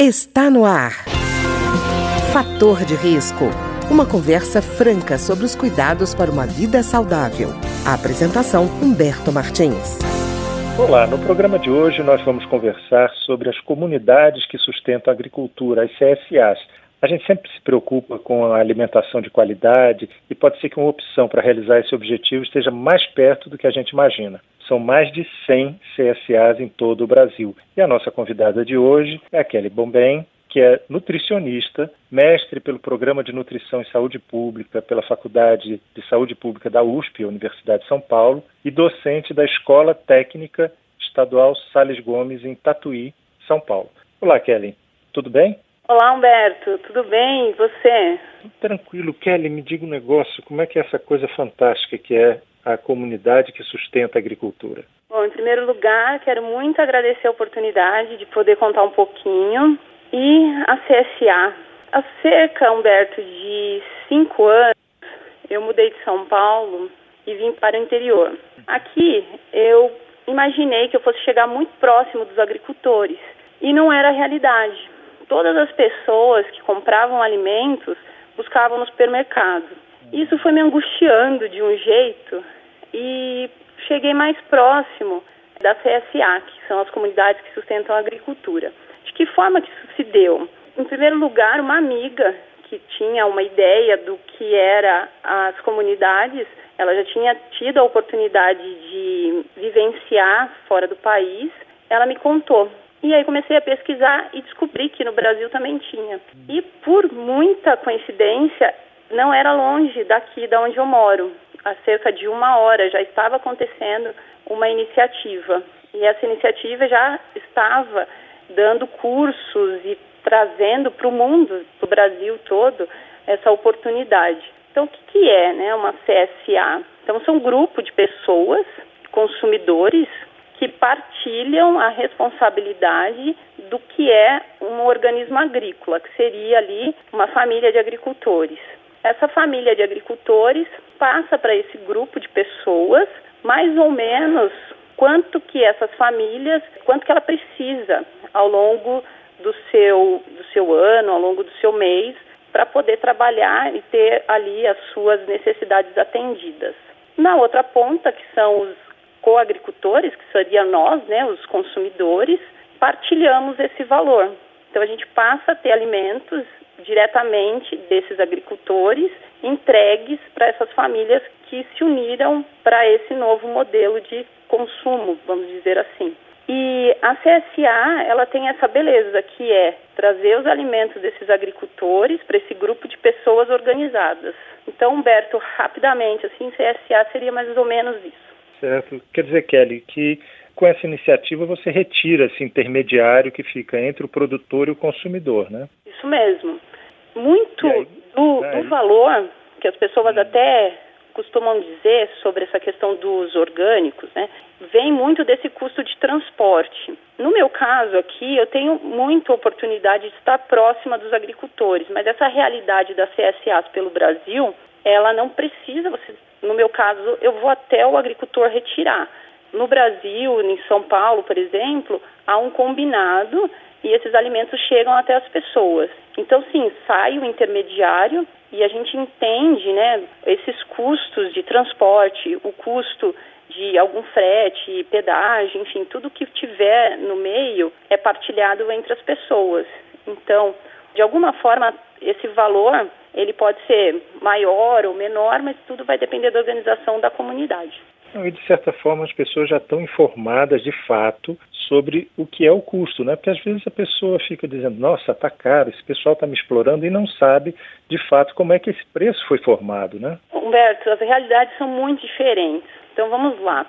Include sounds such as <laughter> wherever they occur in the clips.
Está no ar. Fator de risco. Uma conversa franca sobre os cuidados para uma vida saudável. A apresentação Humberto Martins. Olá, no programa de hoje nós vamos conversar sobre as comunidades que sustentam a agricultura, as CSAs. A gente sempre se preocupa com a alimentação de qualidade e pode ser que uma opção para realizar esse objetivo esteja mais perto do que a gente imagina. São mais de 100 CSAs em todo o Brasil. E a nossa convidada de hoje é a Kelly Bombem, que é nutricionista, mestre pelo Programa de Nutrição e Saúde Pública pela Faculdade de Saúde Pública da USP, Universidade de São Paulo, e docente da Escola Técnica Estadual Sales Gomes, em Tatuí, São Paulo. Olá, Kelly. Tudo bem? Olá, Humberto. Tudo bem? E você? Tranquilo. Kelly, me diga um negócio. Como é que é essa coisa fantástica que é a comunidade que sustenta a agricultura? Bom, em primeiro lugar, quero muito agradecer a oportunidade de poder contar um pouquinho. E a CSA. Há cerca, Humberto, de cinco anos, eu mudei de São Paulo e vim para o interior. Aqui, eu imaginei que eu fosse chegar muito próximo dos agricultores. E não era a realidade todas as pessoas que compravam alimentos buscavam no supermercado. Isso foi me angustiando de um jeito e cheguei mais próximo da CSA, que são as comunidades que sustentam a agricultura. De que forma que isso se deu? Em primeiro lugar, uma amiga que tinha uma ideia do que era as comunidades, ela já tinha tido a oportunidade de vivenciar fora do país, ela me contou e aí comecei a pesquisar e descobri que no Brasil também tinha. E por muita coincidência, não era longe daqui da onde eu moro. Há cerca de uma hora já estava acontecendo uma iniciativa. E essa iniciativa já estava dando cursos e trazendo para o mundo, para o Brasil todo, essa oportunidade. Então, o que, que é né, uma CSA? Então, são um grupo de pessoas, consumidores, que partilham a responsabilidade do que é um organismo agrícola, que seria ali uma família de agricultores. Essa família de agricultores passa para esse grupo de pessoas mais ou menos quanto que essas famílias, quanto que ela precisa ao longo do seu, do seu ano, ao longo do seu mês, para poder trabalhar e ter ali as suas necessidades atendidas. Na outra ponta, que são os coagricultores, que seria nós, né, os consumidores, partilhamos esse valor. Então a gente passa a ter alimentos diretamente desses agricultores entregues para essas famílias que se uniram para esse novo modelo de consumo, vamos dizer assim. E a CSA, ela tem essa beleza que é trazer os alimentos desses agricultores para esse grupo de pessoas organizadas. Então, Humberto, rapidamente, assim, CSA seria mais ou menos isso. Certo. Quer dizer, Kelly, que com essa iniciativa você retira esse intermediário que fica entre o produtor e o consumidor, né? Isso mesmo. Muito aí, do, do, valor que as pessoas hum. até costumam dizer sobre essa questão dos orgânicos, né, vem muito desse custo de transporte. No meu caso aqui, eu tenho muita oportunidade de estar próxima dos agricultores, mas essa realidade das CSAs pelo Brasil, ela não precisa, você no meu caso, eu vou até o agricultor retirar. No Brasil, em São Paulo, por exemplo, há um combinado e esses alimentos chegam até as pessoas. Então, sim, sai o intermediário e a gente entende, né, esses custos de transporte, o custo de algum frete, pedágio, enfim, tudo que tiver no meio é partilhado entre as pessoas. Então, de alguma forma, esse valor ele pode ser maior ou menor, mas tudo vai depender da organização da comunidade. E de certa forma as pessoas já estão informadas de fato sobre o que é o custo, né? Porque às vezes a pessoa fica dizendo, nossa, tá caro, esse pessoal está me explorando e não sabe de fato como é que esse preço foi formado, né? Humberto, as realidades são muito diferentes. Então vamos lá.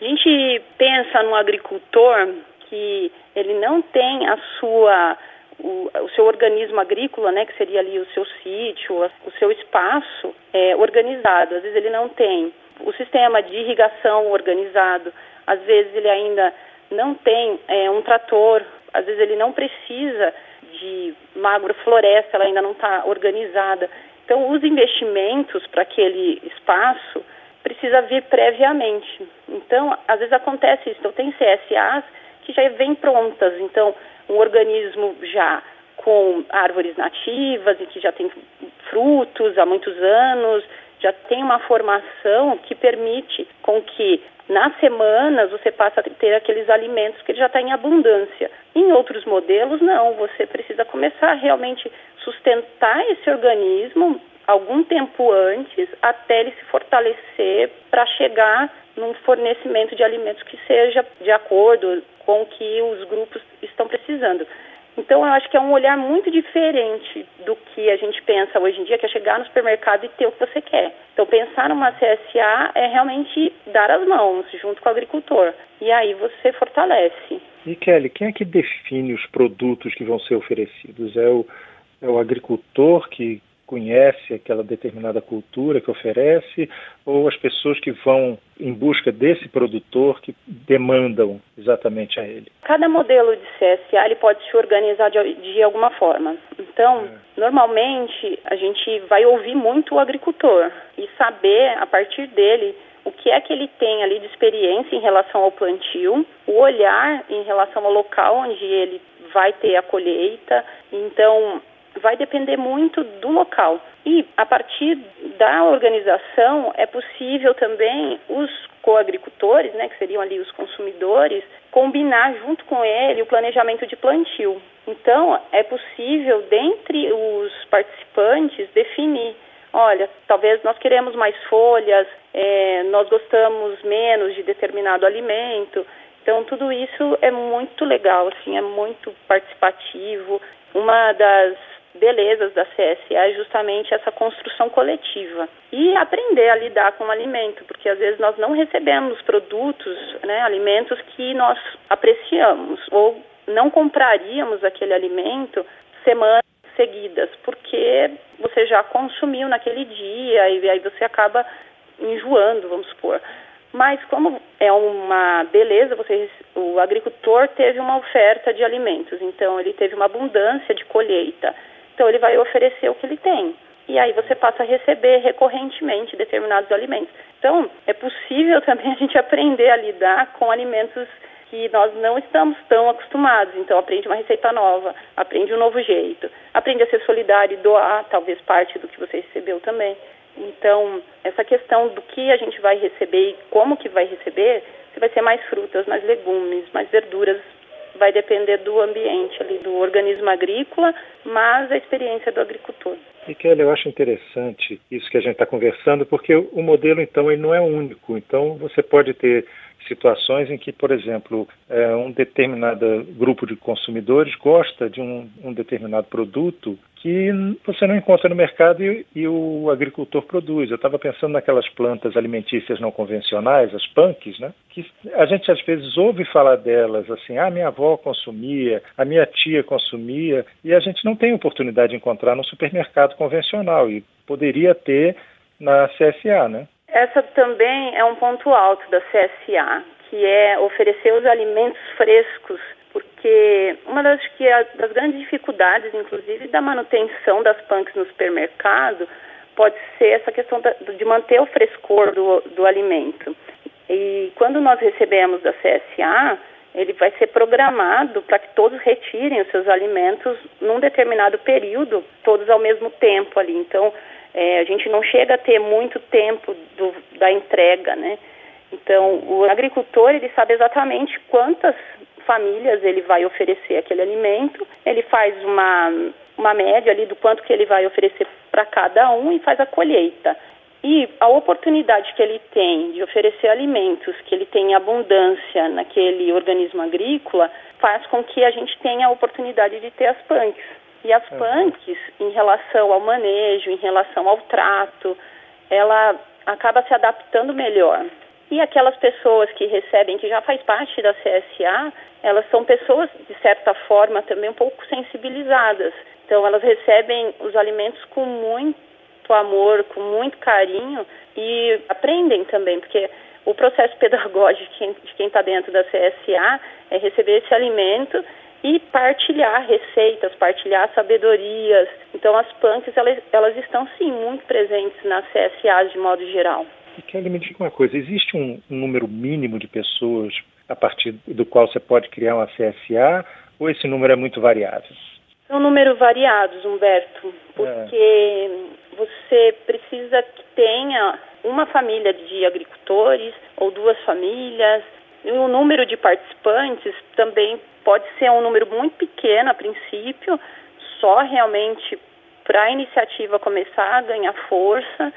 A gente pensa no agricultor que ele não tem a sua o, o, seu organismo agrícola, né, que seria ali o seu sítio, o seu espaço é, organizado. Às vezes ele não tem o sistema de irrigação organizado, às vezes ele ainda não tem é, um trator, às vezes ele não precisa de uma agrofloresta, ela ainda não está organizada. Então, os investimentos para aquele espaço precisa vir previamente. Então, às vezes acontece isso. Então, tem CSAs que já vêm prontas. Então, um organismo já com árvores nativas e que já tem frutos há muitos anos, já tem uma formação que permite com que nas semanas você passa a ter aqueles alimentos que já está em abundância. Em outros modelos, não, você precisa começar a realmente sustentar esse organismo algum tempo antes até ele se fortalecer para chegar num fornecimento de alimentos que seja de acordo com o que os grupos estão precisando. Então, eu acho que é um olhar muito diferente do que a gente pensa hoje em dia, que é chegar no supermercado e ter o que você quer. Então, pensar numa CSA é realmente dar as mãos junto com o agricultor. E aí você fortalece. E Kelly, quem é que define os produtos que vão ser oferecidos? É o, é o agricultor que conhece aquela determinada cultura que oferece, ou as pessoas que vão em busca desse produtor que demandam exatamente a ele? Cada modelo de CSA ele pode se organizar de, de alguma forma. Então, é. normalmente a gente vai ouvir muito o agricultor e saber a partir dele o que é que ele tem ali de experiência em relação ao plantio, o olhar em relação ao local onde ele vai ter a colheita. Então, vai depender muito do local. E a partir da organização é possível também os coagricultores, né, que seriam ali os consumidores, combinar junto com ele o planejamento de plantio. Então, é possível, dentre os participantes, definir olha, talvez nós queremos mais folhas, é, nós gostamos menos de determinado alimento. Então, tudo isso é muito legal, assim, é muito participativo. Uma das belezas da CSA é justamente essa construção coletiva e aprender a lidar com o alimento, porque às vezes nós não recebemos produtos, né, alimentos que nós apreciamos ou não compraríamos aquele alimento semanas seguidas, porque você já consumiu naquele dia e aí você acaba enjoando, vamos supor. Mas como é uma beleza, você, o agricultor teve uma oferta de alimentos, então ele teve uma abundância de colheita. Então ele vai oferecer o que ele tem. E aí você passa a receber recorrentemente determinados alimentos. Então, é possível <laughs> também a gente aprender a lidar com alimentos que nós não estamos tão acostumados. Então, aprende uma receita nova, aprende um novo jeito, aprende a ser solidário e doar, talvez parte do que você recebeu também. Então, essa questão do que a gente vai receber e como que vai receber, se vai ser mais frutas, mais legumes, mais verduras, vai depender do ambiente ali, do organismo agrícola, mas a experiência do agricultor. E Kelly, eu acho interessante isso que a gente está conversando, porque o modelo, então, ele não é único. Então, você pode ter situações em que, por exemplo, é, um determinado grupo de consumidores gosta de um, um, determinado produto que você não encontra no mercado e, e o agricultor produz. Eu estava pensando naquelas plantas alimentícias não convencionais, as punks, né? Que a gente às vezes ouve falar delas assim, ah, minha avó consumia, a minha tia consumia, e a gente não tem oportunidade de encontrar no supermercado convencional e poderia ter na CSA, né? Essa também é um ponto alto da CSA, que é oferecer os alimentos frescos, porque uma das, que é das grandes dificuldades, inclusive, da manutenção das punks no supermercado, pode ser essa questão da, de manter o frescor do, do alimento. E quando nós recebemos da CSA, ele vai ser programado para que todos retirem os seus alimentos num determinado período, todos ao mesmo tempo ali. Então, é, a gente não chega a ter muito tempo do, da entrega, né? Então, o agricultor, ele sabe exatamente quantas famílias ele vai oferecer aquele alimento, ele faz uma, uma média ali do quanto que ele vai oferecer para cada um e faz a colheita. E a oportunidade que ele tem de oferecer alimentos que ele tem abundância naquele organismo agrícola faz com que a gente tenha a oportunidade de ter as punks. E as punks, em relação ao manejo, em relação ao trato, ela acaba se adaptando melhor. E aquelas pessoas que recebem, que já faz parte da CSA, elas são pessoas, de certa forma, também um pouco sensibilizadas. Então, elas recebem os alimentos com muito amor, com muito carinho e aprendem também, porque o processo <laughs> pedagógico de quem está dentro da CSA é receber esse alimento e partilhar receitas, partilhar sabedorias. Então as punks elas, elas estão sim muito presentes nas CSAs de modo geral. E Kelly, me diga uma coisa, existe um, um número mínimo de pessoas a partir do qual você pode criar uma CSA ou esse número é muito variável? São números variados, Humberto, porque é. você precisa que tenha uma família de agricultores ou duas famílias. E o número de participantes também pode ser um número muito pequeno a princípio, só realmente para a iniciativa começar a ganhar força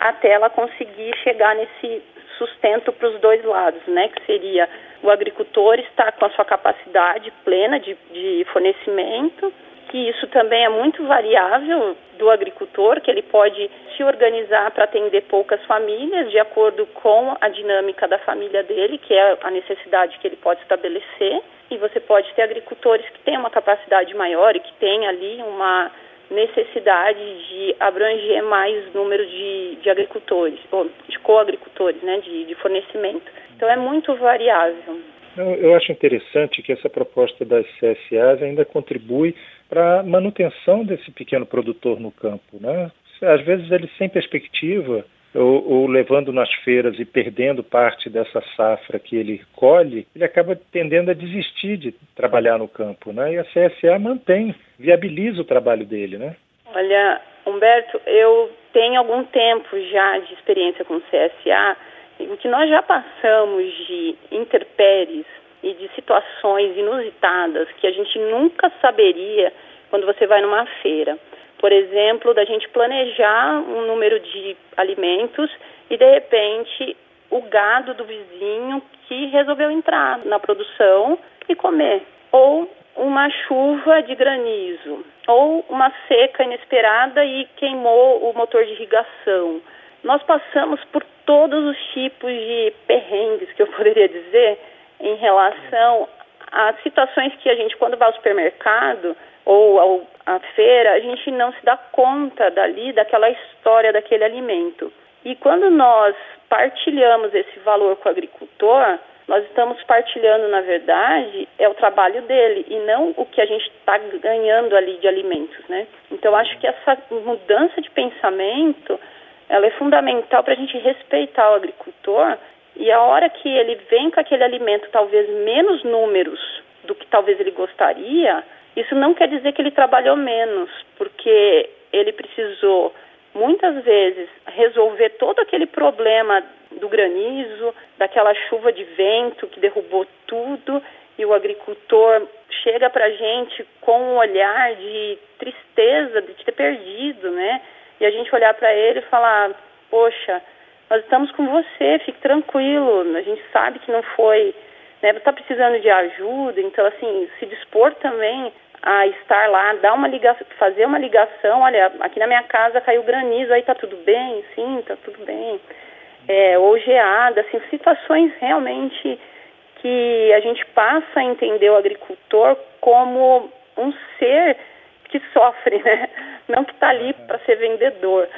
até ela conseguir chegar nesse sustento para os dois lados, né? Que seria o agricultor estar com a sua capacidade plena de, de fornecimento, que isso também é muito variável do agricultor, que ele pode se organizar para atender poucas famílias de acordo com a dinâmica da família dele, que é a necessidade que ele pode estabelecer. E você pode ter agricultores que têm uma capacidade maior e que têm ali uma necessidade de abranger mais número de, de agricultores, ou de coagricultores, né, de, de fornecimento. Então é muito variável. Eu acho interessante que essa proposta das CSAs ainda contribui para a manutenção desse pequeno produtor no campo. Né? Às vezes ele sem perspectiva, ou, ou, levando nas feiras e perdendo parte dessa safra que ele colhe, ele acaba tendendo a desistir de trabalhar no campo. Né? E a CSA mantém, viabiliza o trabalho dele. Né? Olha, Humberto, eu tenho algum tempo já de experiência com CSA o que nós já passamos de interpéries e de situações inusitadas que a gente nunca saberia quando você vai numa feira. Por exemplo, da gente planejar um número de alimentos e de repente o gado do vizinho que resolveu entrar na produção e comer. Ou uma chuva de granizo, ou uma seca inesperada e queimou o motor de irrigação. Nós passamos por todos os tipos de perrengues que eu <laughs> poderia dizer em relação a situações que a gente, quando vai ao supermercado ou ao, à feira, a gente não se dá conta dali, daquela história daquele alimento. E quando nós partilhamos esse valor com o agricultor, nós estamos partilhando, na verdade, é o trabalho dele e não o que a gente está ganhando ali de alimentos, né? Então, acho que essa mudança de pensamento ela é fundamental para a gente respeitar o agricultor e a hora que ele vem com aquele alimento talvez menos números do que talvez ele gostaria, isso não quer dizer que ele trabalhou menos, porque ele precisou muitas vezes resolver todo aquele problema do granizo, daquela chuva de vento que derrubou tudo, e o agricultor chega para a gente com um olhar de tristeza de ter perdido, né? e a gente olhar para ele e falar: Poxa, nós estamos com você, fique tranquilo, a gente sabe que não foi, né, está precisando de ajuda, então, assim, se dispor também a estar lá, dar uma ligação, fazer uma ligação, olha, aqui na minha casa caiu granizo, aí tá tudo bem? Sim, tá tudo bem. É, ou geada, assim, situações realmente que a gente passa a entender o agricultor como um ser que sofre, né? Não que está ali para ser vendedor.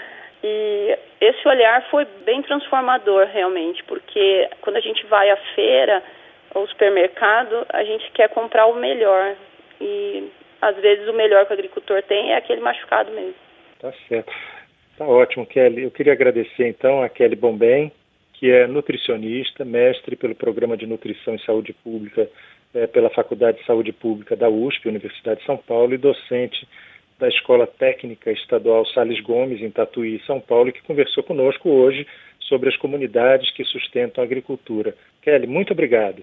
E esse olhar foi bem transformador realmente, porque quando a gente vai à feira ou supermercado, a gente quer comprar o melhor. E às vezes o melhor que o agricultor tem é aquele machucado mesmo. Tá certo. Tá ótimo, Kelly. Eu queria agradecer então a Kelly Bombem, que é nutricionista, mestre pelo Programa de Nutrição e Saúde Pública é, pela Faculdade de Saúde Pública da USP, Universidade de São Paulo, e docente da Escola Técnica Estadual Sales Gomes, em Tatuí, São Paulo, que conversou conosco hoje sobre as comunidades que sustentam a agricultura. Kelly, muito obrigado.